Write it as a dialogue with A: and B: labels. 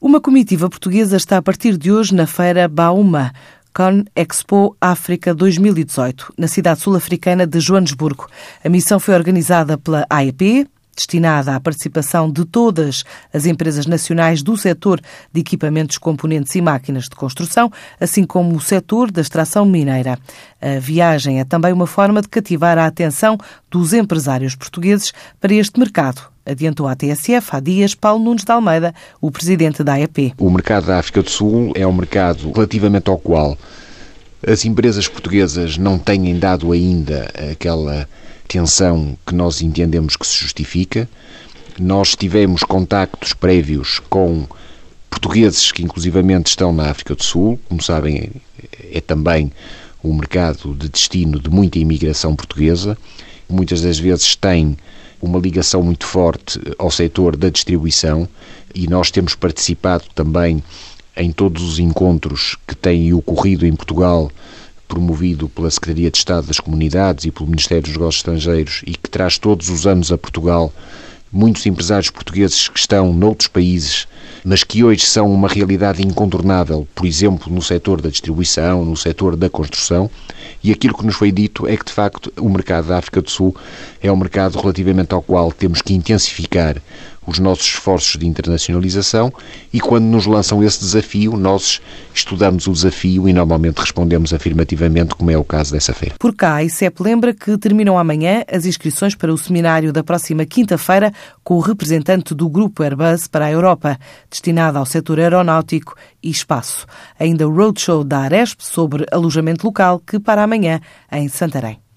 A: Uma comitiva portuguesa está a partir de hoje na feira Bauma, Con Expo África 2018, na cidade sul-africana de Joanesburgo. A missão foi organizada pela AEP, destinada à participação de todas as empresas nacionais do setor de equipamentos, componentes e máquinas de construção, assim como o setor da extração mineira. A viagem é também uma forma de cativar a atenção dos empresários portugueses para este mercado, adiantou à TSF há dias Paulo Nunes de Almeida, o presidente da AEP.
B: O mercado da África do Sul é um mercado relativamente ao qual as empresas portuguesas não têm dado ainda aquela tensão que nós entendemos que se justifica. Nós tivemos contactos prévios com portugueses que inclusivamente estão na África do Sul, como sabem, é também um mercado de destino de muita imigração portuguesa. Muitas das vezes tem uma ligação muito forte ao setor da distribuição e nós temos participado também em todos os encontros que têm ocorrido em Portugal promovido pela Secretaria de Estado das Comunidades e pelo Ministério dos Negócios Estrangeiros e que traz todos os anos a Portugal muitos empresários portugueses que estão noutros países, mas que hoje são uma realidade incontornável, por exemplo, no setor da distribuição, no setor da construção, e aquilo que nos foi dito é que, de facto, o mercado da África do Sul é um mercado relativamente ao qual temos que intensificar os nossos esforços de internacionalização e quando nos lançam esse desafio, nós estudamos o desafio e normalmente respondemos afirmativamente, como é o caso dessa feira.
A: Por cá, a ICEP lembra que terminam amanhã as inscrições para o seminário da próxima quinta-feira com o representante do Grupo Airbus para a Europa, destinado ao setor aeronáutico e espaço. Ainda o roadshow da Aresp sobre alojamento local, que para amanhã em Santarém.